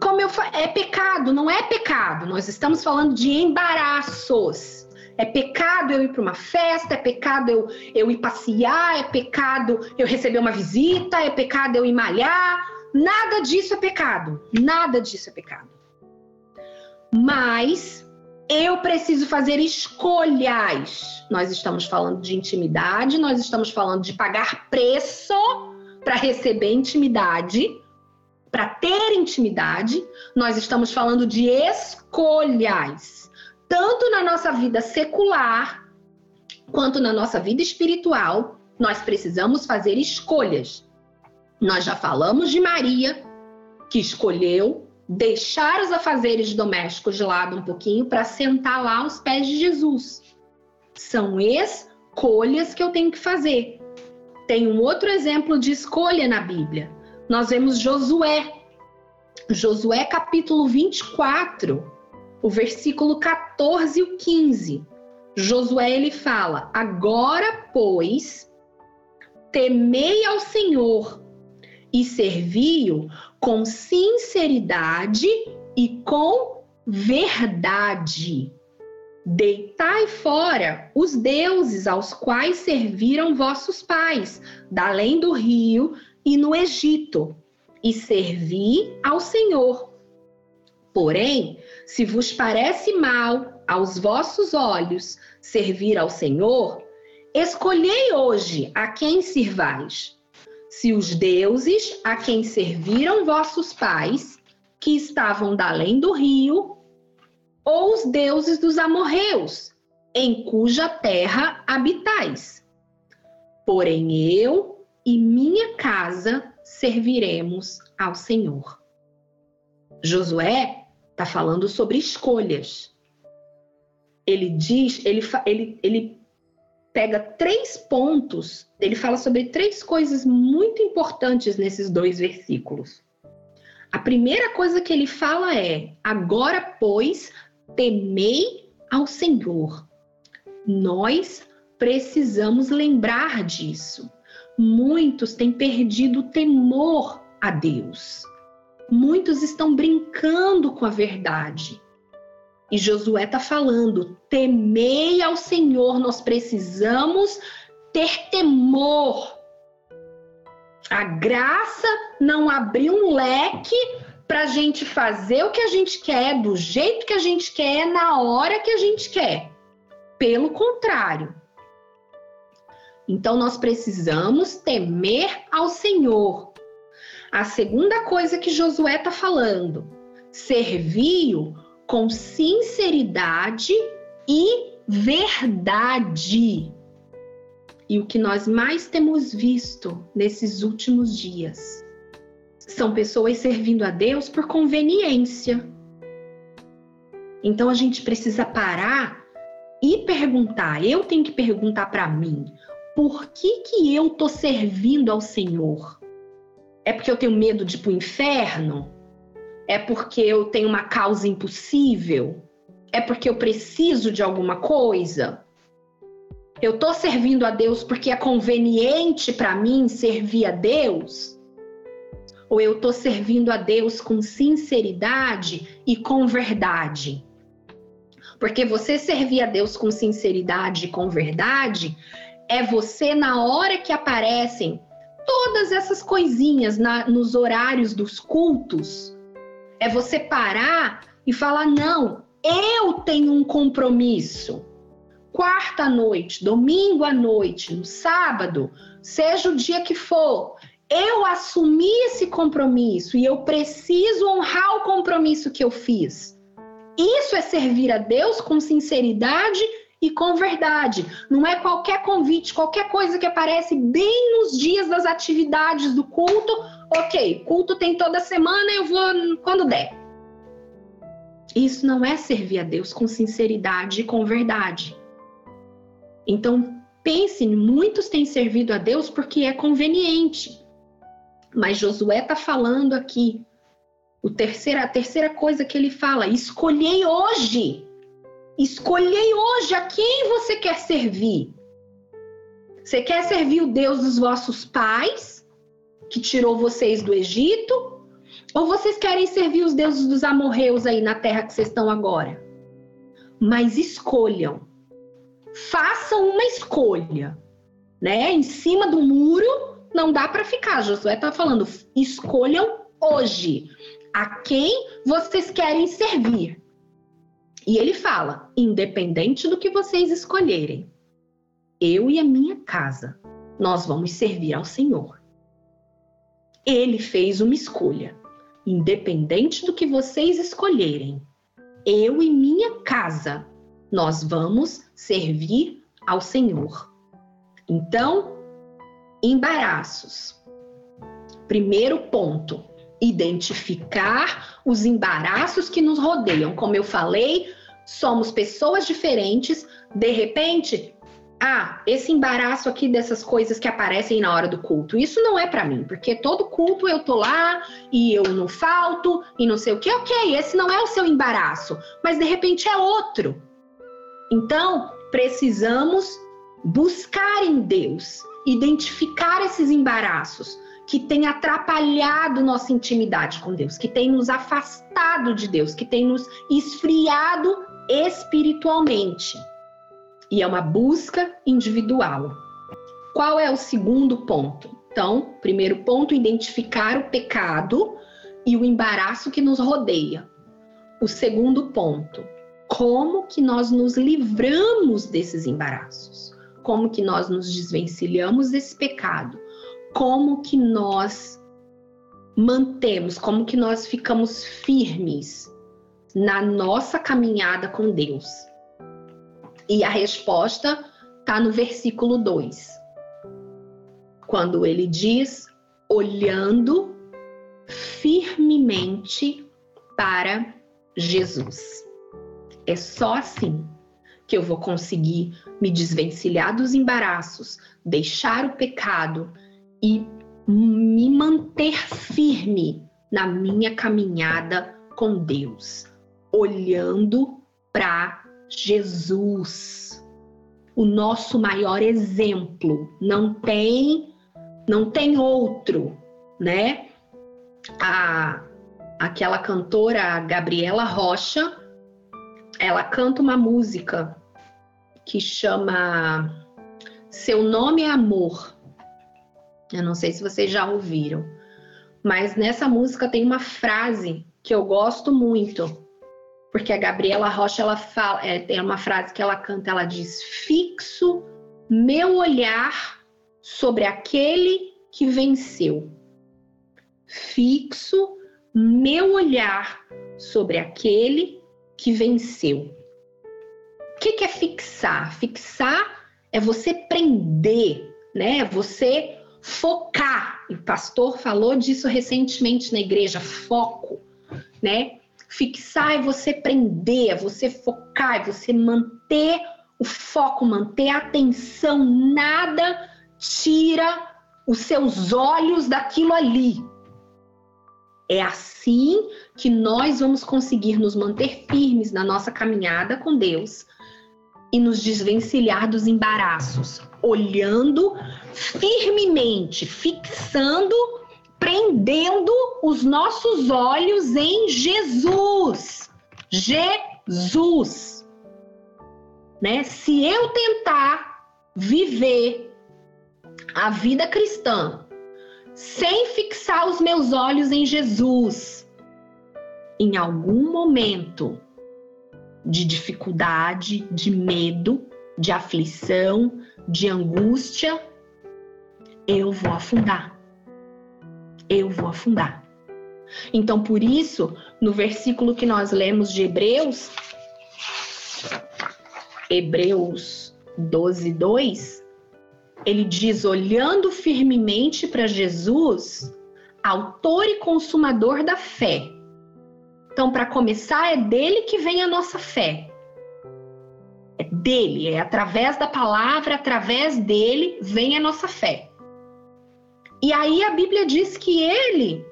Como eu falei, é pecado, não é pecado. Nós estamos falando de embaraços. É pecado eu ir para uma festa, é pecado eu, eu ir passear, é pecado eu receber uma visita, é pecado eu ir malhar. Nada disso é pecado. Nada disso é pecado. Mas eu preciso fazer escolhas. Nós estamos falando de intimidade, nós estamos falando de pagar preço para receber intimidade, para ter intimidade. Nós estamos falando de escolhas tanto na nossa vida secular quanto na nossa vida espiritual, nós precisamos fazer escolhas. Nós já falamos de Maria, que escolheu deixar os afazeres domésticos de lado um pouquinho para sentar lá aos pés de Jesus. São escolhas que eu tenho que fazer. Tem um outro exemplo de escolha na Bíblia. Nós vemos Josué. Josué capítulo 24 o versículo 14 e o 15. Josué ele fala: Agora, pois, temei ao Senhor e servi-o com sinceridade e com verdade. Deitai fora os deuses aos quais serviram vossos pais, da além do rio e no Egito, e servi ao Senhor. Porém, se vos parece mal aos vossos olhos servir ao Senhor, escolhei hoje a quem sirvais. Se os deuses a quem serviram vossos pais, que estavam da além do rio, ou os deuses dos amorreus, em cuja terra habitais. Porém eu e minha casa serviremos ao Senhor. Josué está falando sobre escolhas. Ele diz, ele, ele, ele pega três pontos, ele fala sobre três coisas muito importantes nesses dois versículos. A primeira coisa que ele fala é: agora, pois, temei ao Senhor. Nós precisamos lembrar disso. Muitos têm perdido o temor a Deus muitos estão brincando com a verdade. E Josué está falando: temei ao Senhor, nós precisamos ter temor. A graça não abriu um leque para a gente fazer o que a gente quer, do jeito que a gente quer, na hora que a gente quer. Pelo contrário. Então nós precisamos temer ao Senhor, a segunda coisa que Josué está falando, serviu com sinceridade e verdade. E o que nós mais temos visto nesses últimos dias são pessoas servindo a Deus por conveniência. Então a gente precisa parar e perguntar. Eu tenho que perguntar para mim: por que que eu tô servindo ao Senhor? É porque eu tenho medo de ir para o inferno? É porque eu tenho uma causa impossível? É porque eu preciso de alguma coisa? Eu estou servindo a Deus porque é conveniente para mim servir a Deus? Ou eu estou servindo a Deus com sinceridade e com verdade? Porque você servir a Deus com sinceridade e com verdade é você, na hora que aparecem todas essas coisinhas na, nos horários dos cultos, é você parar e falar: não, eu tenho um compromisso. Quarta noite, domingo à noite, no sábado, seja o dia que for, eu assumi esse compromisso e eu preciso honrar o compromisso que eu fiz. Isso é servir a Deus com sinceridade e com verdade. Não é qualquer convite, qualquer coisa que aparece bem nos dias das atividades do culto. Ok, culto tem toda semana, eu vou quando der. Isso não é servir a Deus com sinceridade e com verdade. Então, pense, muitos têm servido a Deus porque é conveniente. Mas Josué está falando aqui. O terceira, a terceira coisa que ele fala: escolhei hoje Escolhei hoje a quem você quer servir. Você quer servir o Deus dos vossos pais, que tirou vocês do Egito? Ou vocês querem servir os deuses dos amorreus aí na terra que vocês estão agora? Mas escolham. Façam uma escolha, né? Em cima do muro não dá para ficar. Josué está falando, escolham hoje a quem vocês querem servir. E ele fala: independente do que vocês escolherem, eu e a minha casa, nós vamos servir ao Senhor. Ele fez uma escolha. Independente do que vocês escolherem, eu e minha casa, nós vamos servir ao Senhor. Então, embaraços. Primeiro ponto, identificar os embaraços que nos rodeiam. Como eu falei, somos pessoas diferentes, de repente, ah, esse embaraço aqui dessas coisas que aparecem na hora do culto, isso não é para mim, porque todo culto eu tô lá e eu não falto e não sei o que, ok, esse não é o seu embaraço, mas de repente é outro. Então, precisamos buscar em Deus, identificar esses embaraços que tem atrapalhado nossa intimidade com Deus, que tem nos afastado de Deus, que tem nos esfriado espiritualmente. E é uma busca individual. Qual é o segundo ponto? Então, primeiro ponto, identificar o pecado e o embaraço que nos rodeia. O segundo ponto, como que nós nos livramos desses embaraços? Como que nós nos desvencilhamos desse pecado? como que nós mantemos, como que nós ficamos firmes na nossa caminhada com Deus. E a resposta está no versículo 2, quando ele diz: olhando firmemente para Jesus. É só assim que eu vou conseguir me desvencilhar dos embaraços, deixar o pecado e me manter firme na minha caminhada com Deus, olhando para Jesus, o nosso maior exemplo. Não tem, não tem outro, né? A aquela cantora Gabriela Rocha, ela canta uma música que chama Seu nome é amor. Eu não sei se vocês já ouviram, mas nessa música tem uma frase que eu gosto muito, porque a Gabriela Rocha ela fala, é, tem uma frase que ela canta, ela diz: "Fixo meu olhar sobre aquele que venceu. Fixo meu olhar sobre aquele que venceu." O que, que é fixar? Fixar é você prender, né? Você focar. O pastor falou disso recentemente na igreja, foco, né? Fixar é você prender, é você focar, é você manter o foco, manter a atenção, nada tira os seus olhos daquilo ali. É assim que nós vamos conseguir nos manter firmes na nossa caminhada com Deus e nos desvencilhar dos embaraços, olhando firmemente, fixando, prendendo os nossos olhos em Jesus. Jesus. Né? Se eu tentar viver a vida cristã sem fixar os meus olhos em Jesus, em algum momento de dificuldade, de medo, de aflição, de angústia, eu vou afundar. Eu vou afundar. Então, por isso, no versículo que nós lemos de Hebreus, Hebreus 12, 2, ele diz: olhando firmemente para Jesus, autor e consumador da fé. Então, para começar, é dele que vem a nossa fé. É dele, é através da palavra, através dele vem a nossa fé. E aí a Bíblia diz que ele,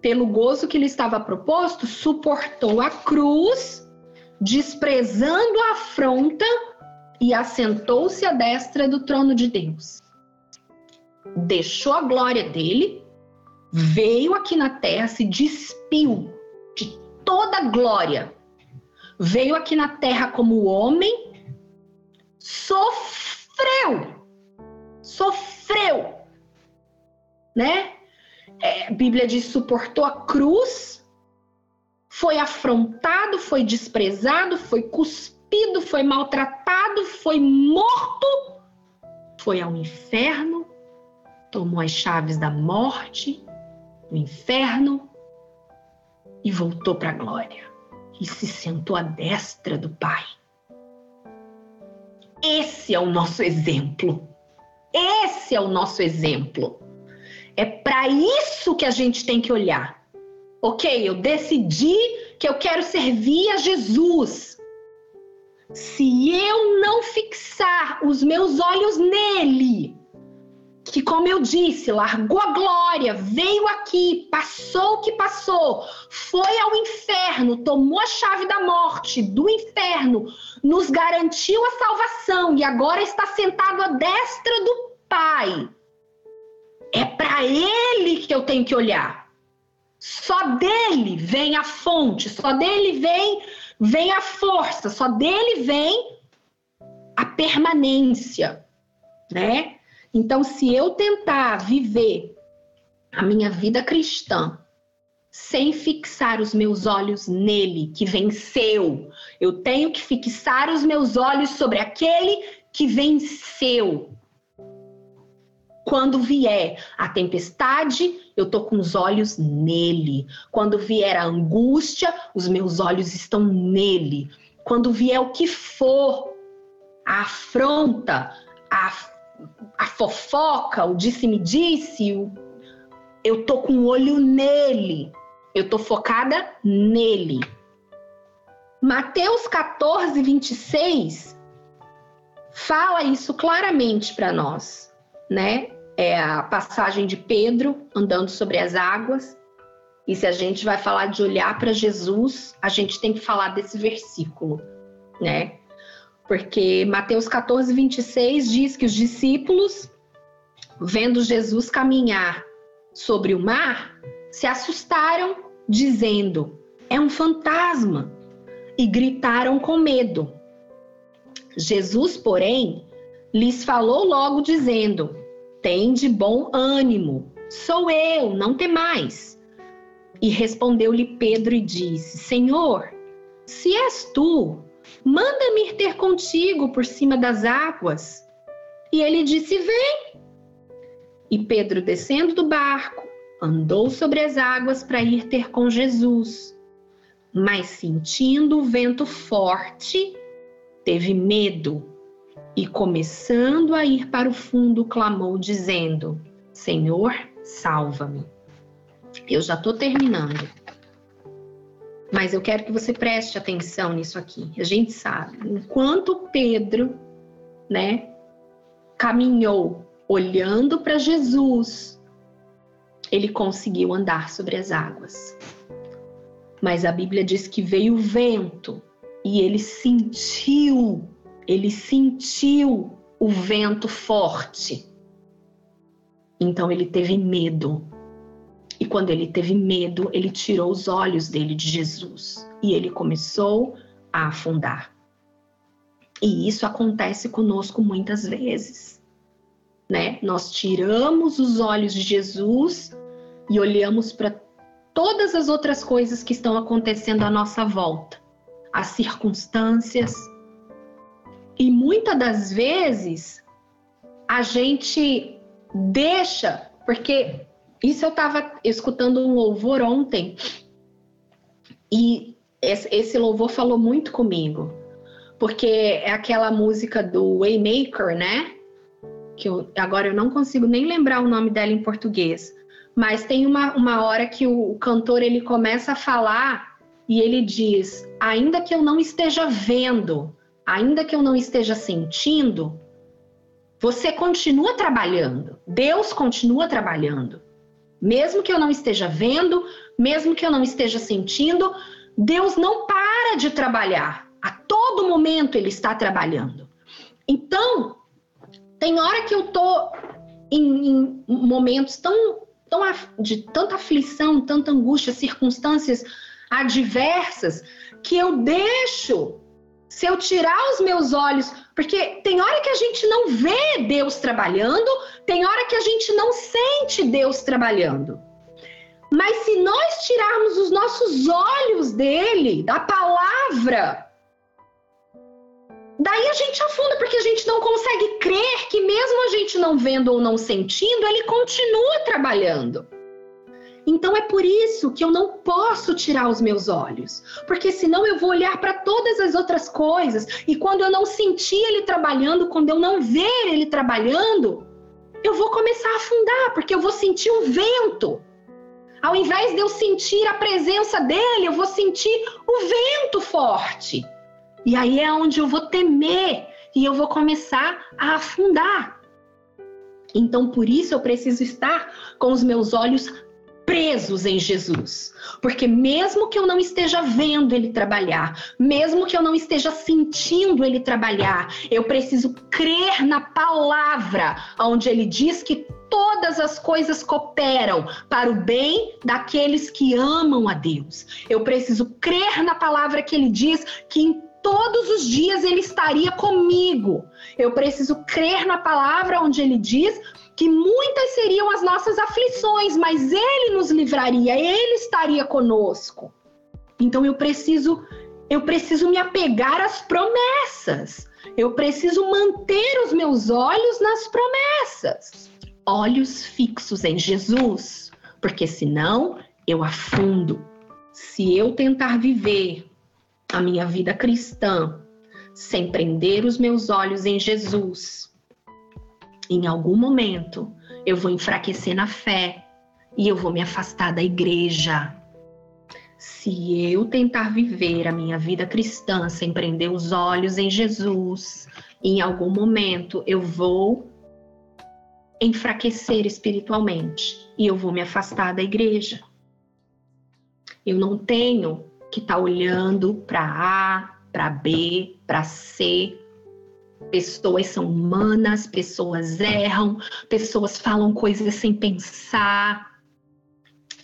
pelo gozo que lhe estava proposto, suportou a cruz, desprezando a afronta e assentou-se à destra do trono de Deus. Deixou a glória dele, veio aqui na terra, se despiu de toda a glória, veio aqui na terra como homem, sofreu, sofreu, né? É, a Bíblia diz: suportou a cruz, foi afrontado, foi desprezado, foi cuspido, foi maltratado, foi morto, foi ao inferno, tomou as chaves da morte, do inferno e voltou para a glória e se sentou à destra do Pai. Esse é o nosso exemplo. Esse é o nosso exemplo. É para isso que a gente tem que olhar. Ok, eu decidi que eu quero servir a Jesus. Se eu não fixar os meus olhos nele, que, como eu disse, largou a glória, veio aqui, passou o que passou, foi ao inferno, tomou a chave da morte, do inferno, nos garantiu a salvação e agora está sentado à destra do Pai. É para ele que eu tenho que olhar. Só dele vem a fonte, só dele vem vem a força, só dele vem a permanência, né? Então, se eu tentar viver a minha vida cristã sem fixar os meus olhos nele, que venceu, eu tenho que fixar os meus olhos sobre aquele que venceu. Quando vier a tempestade, eu tô com os olhos nele. Quando vier a angústia, os meus olhos estão nele. Quando vier o que for, a afronta, a a fofoca, o disse-me-disse, -disse, eu tô com o olho nele, eu tô focada nele. Mateus 14, 26 fala isso claramente para nós, né? É a passagem de Pedro andando sobre as águas. E se a gente vai falar de olhar para Jesus, a gente tem que falar desse versículo, né? porque Mateus 14, 26 diz que os discípulos, vendo Jesus caminhar sobre o mar, se assustaram, dizendo: É um fantasma, e gritaram com medo. Jesus, porém, lhes falou logo, dizendo: Tem de bom ânimo, sou eu, não temais. E respondeu-lhe Pedro e disse: Senhor, se és tu, Manda-me ir ter contigo por cima das águas. E ele disse: Vem. E Pedro, descendo do barco, andou sobre as águas para ir ter com Jesus. Mas sentindo o vento forte, teve medo e, começando a ir para o fundo, clamou, dizendo: Senhor, salva-me. Eu já estou terminando. Mas eu quero que você preste atenção nisso aqui. A gente sabe, enquanto Pedro, né, caminhou olhando para Jesus, ele conseguiu andar sobre as águas. Mas a Bíblia diz que veio o vento e ele sentiu, ele sentiu o vento forte. Então ele teve medo e quando ele teve medo, ele tirou os olhos dele de Jesus e ele começou a afundar. E isso acontece conosco muitas vezes. né? Nós tiramos os olhos de Jesus e olhamos para todas as outras coisas que estão acontecendo à nossa volta, as circunstâncias. E muitas das vezes a gente deixa, porque isso eu estava escutando um louvor ontem e esse louvor falou muito comigo, porque é aquela música do Waymaker, né? Que eu, agora eu não consigo nem lembrar o nome dela em português, mas tem uma, uma hora que o, o cantor ele começa a falar e ele diz: ainda que eu não esteja vendo, ainda que eu não esteja sentindo, você continua trabalhando, Deus continua trabalhando. Mesmo que eu não esteja vendo, mesmo que eu não esteja sentindo, Deus não para de trabalhar. A todo momento ele está trabalhando. Então, tem hora que eu tô em, em momentos tão, tão de tanta aflição, tanta angústia, circunstâncias adversas, que eu deixo se eu tirar os meus olhos, porque tem hora que a gente não vê Deus trabalhando, tem hora que a gente não sente Deus trabalhando. Mas se nós tirarmos os nossos olhos dele, da palavra, daí a gente afunda, porque a gente não consegue crer que, mesmo a gente não vendo ou não sentindo, ele continua trabalhando. Então é por isso que eu não posso tirar os meus olhos, porque senão eu vou olhar para todas as outras coisas e quando eu não sentir ele trabalhando, quando eu não ver ele trabalhando, eu vou começar a afundar, porque eu vou sentir um vento. Ao invés de eu sentir a presença dele, eu vou sentir o vento forte. E aí é onde eu vou temer e eu vou começar a afundar. Então, por isso eu preciso estar com os meus olhos presos em Jesus. Porque mesmo que eu não esteja vendo ele trabalhar, mesmo que eu não esteja sentindo ele trabalhar, eu preciso crer na palavra, onde ele diz que todas as coisas cooperam para o bem daqueles que amam a Deus. Eu preciso crer na palavra que ele diz que em todos os dias ele estaria comigo. Eu preciso crer na palavra onde ele diz que muitas seriam as nossas aflições, mas Ele nos livraria, Ele estaria conosco. Então eu preciso, eu preciso me apegar às promessas. Eu preciso manter os meus olhos nas promessas. Olhos fixos em Jesus, porque senão eu afundo. Se eu tentar viver a minha vida cristã sem prender os meus olhos em Jesus, em algum momento eu vou enfraquecer na fé e eu vou me afastar da igreja. Se eu tentar viver a minha vida cristã sem prender os olhos em Jesus, em algum momento eu vou enfraquecer espiritualmente e eu vou me afastar da igreja. Eu não tenho que estar tá olhando para A, para B, para C, Pessoas são humanas, pessoas erram, pessoas falam coisas sem pensar.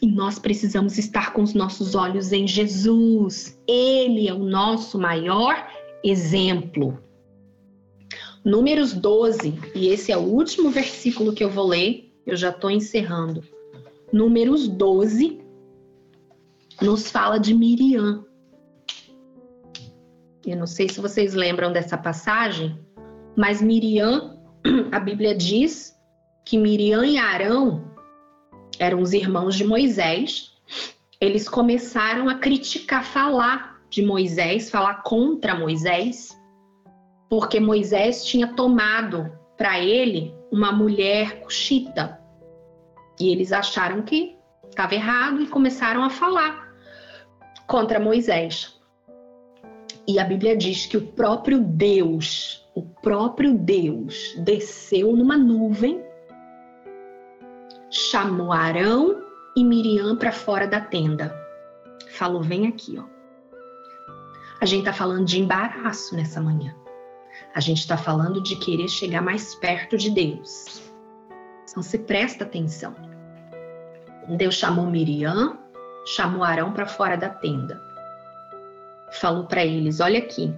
E nós precisamos estar com os nossos olhos em Jesus. Ele é o nosso maior exemplo. Números 12, e esse é o último versículo que eu vou ler, eu já estou encerrando. Números 12 nos fala de Miriam. Eu não sei se vocês lembram dessa passagem, mas Miriam, a Bíblia diz que Miriam e Arão eram os irmãos de Moisés. Eles começaram a criticar, falar de Moisés, falar contra Moisés, porque Moisés tinha tomado para ele uma mulher cuxita. E eles acharam que estava errado e começaram a falar contra Moisés. E a Bíblia diz que o próprio Deus o próprio Deus desceu numa nuvem, chamou Arão e Miriam para fora da tenda. Falou: vem aqui, ó. A gente está falando de embaraço nessa manhã. A gente está falando de querer chegar mais perto de Deus. Então se presta atenção. Deus chamou Miriam, chamou Arão para fora da tenda. Falou para eles: olha aqui,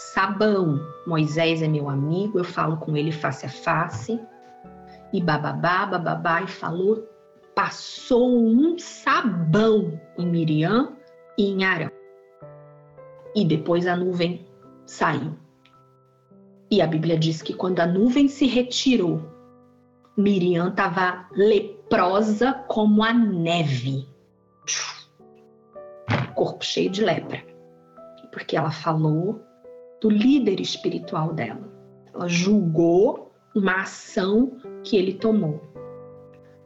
sabão. Moisés é meu amigo, eu falo com ele face a face. E bababá, bababá, e falou, passou um sabão em Miriam e em Arão. E depois a nuvem saiu. E a Bíblia diz que quando a nuvem se retirou, Miriam estava leprosa como a neve. Corpo cheio de lepra. Porque ela falou do líder espiritual dela. Ela julgou uma ação que ele tomou.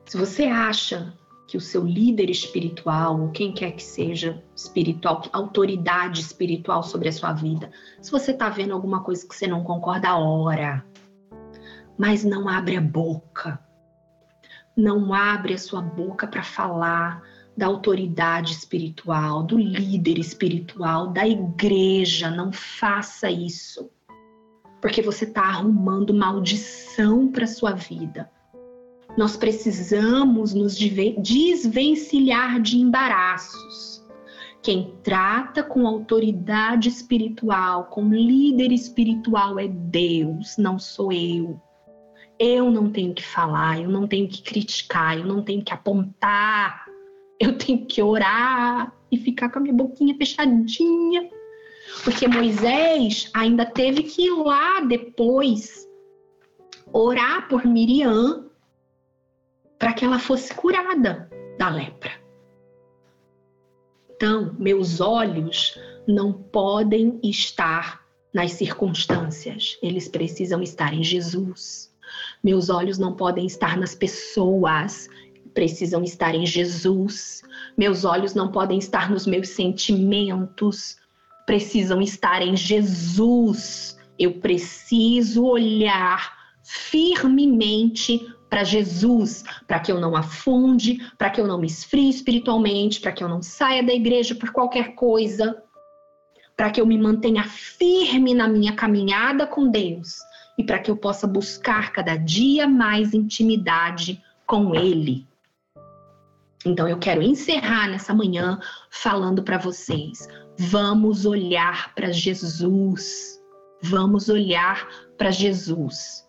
Se você acha que o seu líder espiritual, ou quem quer que seja espiritual, autoridade espiritual sobre a sua vida, se você está vendo alguma coisa que você não concorda, ora. Mas não abre a boca. Não abre a sua boca para falar da autoridade espiritual, do líder espiritual, da igreja. Não faça isso. Porque você está arrumando maldição para sua vida. Nós precisamos nos desvencilhar de embaraços. Quem trata com autoridade espiritual, com líder espiritual é Deus, não sou eu. Eu não tenho que falar, eu não tenho que criticar, eu não tenho que apontar eu tenho que orar e ficar com a minha boquinha fechadinha. Porque Moisés ainda teve que ir lá depois orar por Miriam para que ela fosse curada da lepra. Então, meus olhos não podem estar nas circunstâncias, eles precisam estar em Jesus. Meus olhos não podem estar nas pessoas, precisam estar em Jesus. Meus olhos não podem estar nos meus sentimentos, precisam estar em Jesus. Eu preciso olhar firmemente para Jesus, para que eu não afunde, para que eu não me esfrie espiritualmente, para que eu não saia da igreja por qualquer coisa, para que eu me mantenha firme na minha caminhada com Deus e para que eu possa buscar cada dia mais intimidade com Ele. Então eu quero encerrar nessa manhã falando para vocês: vamos olhar para Jesus. Vamos olhar para Jesus.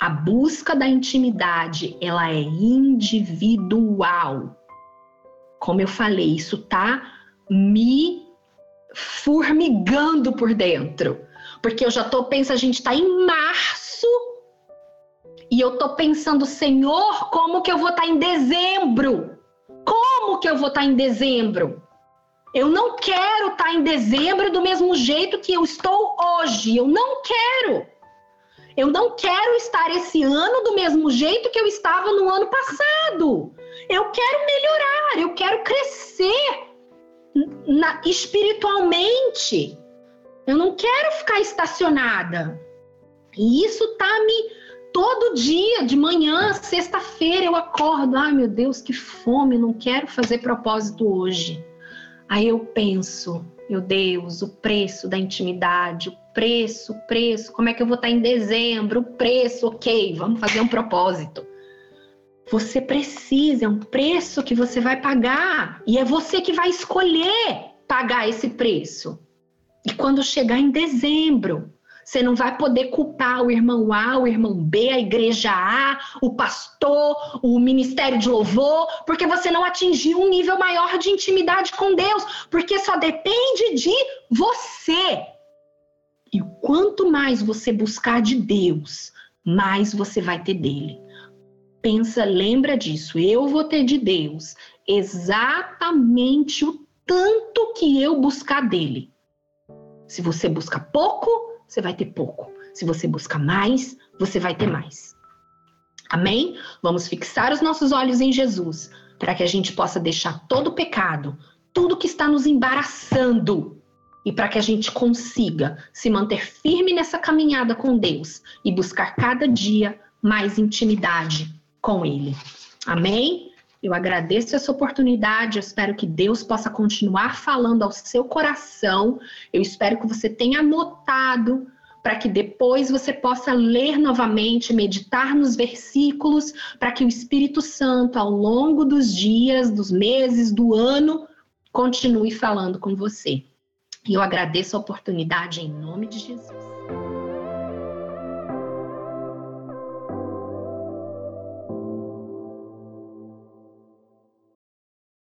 A busca da intimidade, ela é individual. Como eu falei, isso tá me formigando por dentro. Porque eu já tô pensando, a gente tá em março e eu tô pensando, Senhor, como que eu vou estar tá em dezembro? Que eu vou estar em dezembro? Eu não quero estar em dezembro do mesmo jeito que eu estou hoje. Eu não quero. Eu não quero estar esse ano do mesmo jeito que eu estava no ano passado. Eu quero melhorar, eu quero crescer na, espiritualmente. Eu não quero ficar estacionada. E isso tá me todo dia, de manhã, sexta-feira, eu acordo. Ai, meu Deus, que fome, não quero fazer propósito hoje. Aí eu penso, meu Deus, o preço da intimidade, o preço, o preço, como é que eu vou estar em dezembro? O preço, ok, vamos fazer um propósito. Você precisa, é um preço que você vai pagar e é você que vai escolher pagar esse preço. E quando chegar em dezembro, você não vai poder culpar o irmão A, o irmão B, a igreja A, o pastor, o ministério de louvor, porque você não atingiu um nível maior de intimidade com Deus, porque só depende de você. E quanto mais você buscar de Deus, mais você vai ter dele. Pensa, lembra disso. Eu vou ter de Deus exatamente o tanto que eu buscar dele. Se você busca pouco, você vai ter pouco. Se você busca mais, você vai ter mais. Amém? Vamos fixar os nossos olhos em Jesus, para que a gente possa deixar todo o pecado, tudo que está nos embaraçando, e para que a gente consiga se manter firme nessa caminhada com Deus e buscar cada dia mais intimidade com Ele. Amém? Eu agradeço essa oportunidade, eu espero que Deus possa continuar falando ao seu coração. Eu espero que você tenha anotado para que depois você possa ler novamente, meditar nos versículos, para que o Espírito Santo, ao longo dos dias, dos meses, do ano, continue falando com você. E eu agradeço a oportunidade em nome de Jesus.